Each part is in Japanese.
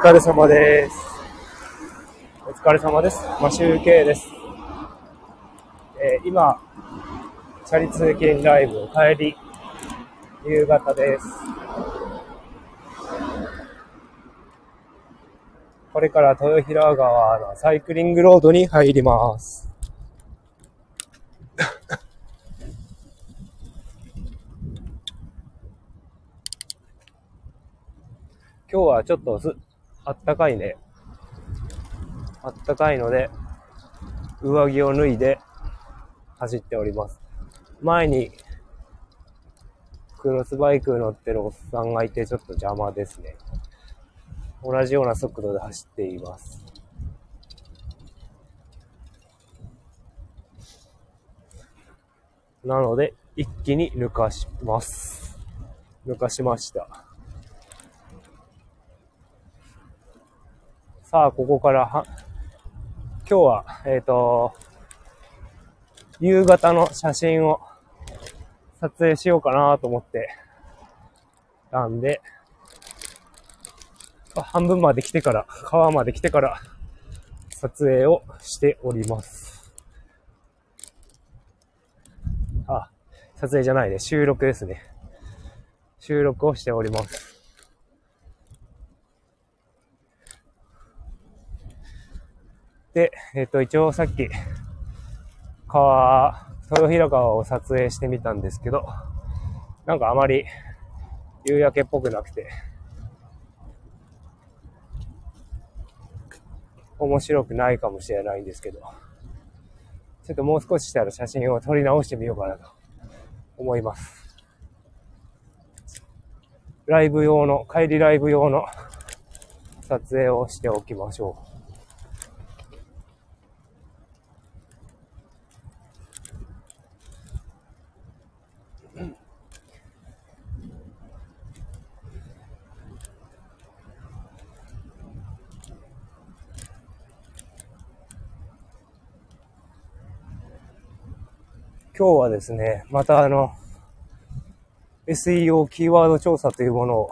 疲れ様です。お疲れ様です。マシュです。えー今、チャリ通勤ライブを帰り、夕方です。これから豊平川のサイクリングロードに入ります。今日はちょっとあったかいね。あったかいので、上着を脱いで走っております。前に、クロスバイク乗ってるおっさんがいてちょっと邪魔ですね。同じような速度で走っています。なので、一気に抜かします。抜かしました。さあ、ここからは、今日は、えっ、と、夕方の写真を撮影しようかなと思って、なんで、半分まで来てから、川まで来てから、撮影をしております。あ、撮影じゃないね、収録ですね。収録をしております。で、えっ、と、一応さっき、川、豊平川を撮影してみたんですけど、なんかあまり夕焼けっぽくなくて、面白くないかもしれないんですけど、ちょっともう少ししたら写真を撮り直してみようかなと思います。ライブ用の、帰りライブ用の撮影をしておきましょう。今日はですね、またあの、SEO キーワード調査というものを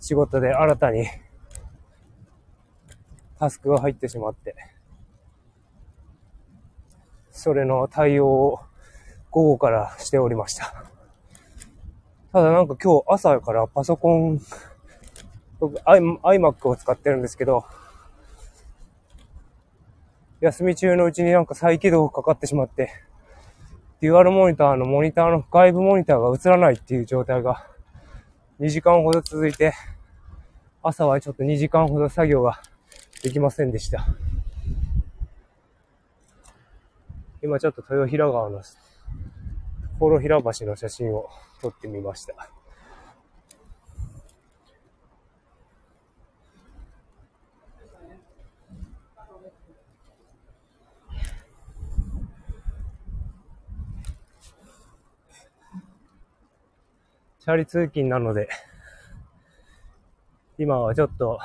仕事で新たにタスクが入ってしまって、それの対応を午後からしておりました。ただなんか今日朝からパソコン、僕 iMac を使ってるんですけど、休み中のうちになんか再起動かかってしまって、デュアルモニターのモニターの外部モニターが映らないっていう状態が2時間ほど続いて、朝はちょっと2時間ほど作業ができませんでした。今ちょっと豊平川の幌平橋の写真を撮ってみました。ャリ通勤なので、今はちょっと、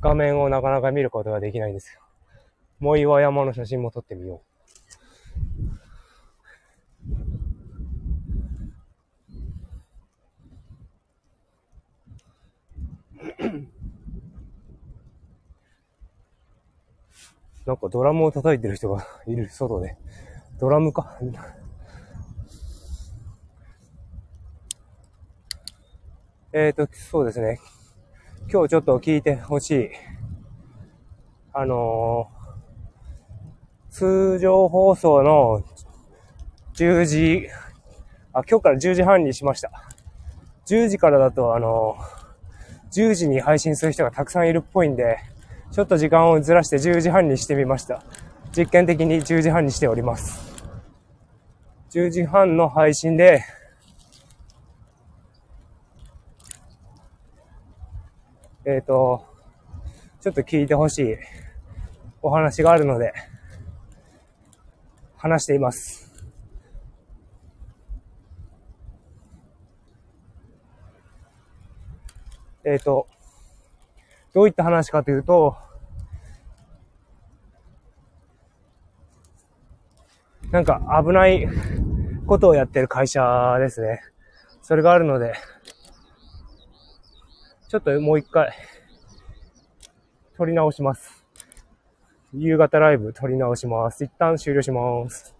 画面をなかなか見ることができないんですよ。もう岩山の写真も撮ってみよう。なんかドラムを叩いてる人がいる、外で。ドラムか？えっ、と、そうですね。今日ちょっと聞いてほしい。あのー通常放送の10時、あ、今日から10時半にしました。10時からだと、あのー10時に配信する人がたくさんいるっぽいんで、ちょっと時間をずらして10時半にしてみました。実験的に10時半にしております。10時半の配信で、えっ、と、ちょっと聞いてほしいお話があるので、話しています。えっ、と、どういった話かというと、なんか危ないことをやってる会社ですね。それがあるので、ちょっともう一回、撮り直します。夕方ライブ撮り直します。一旦終了します。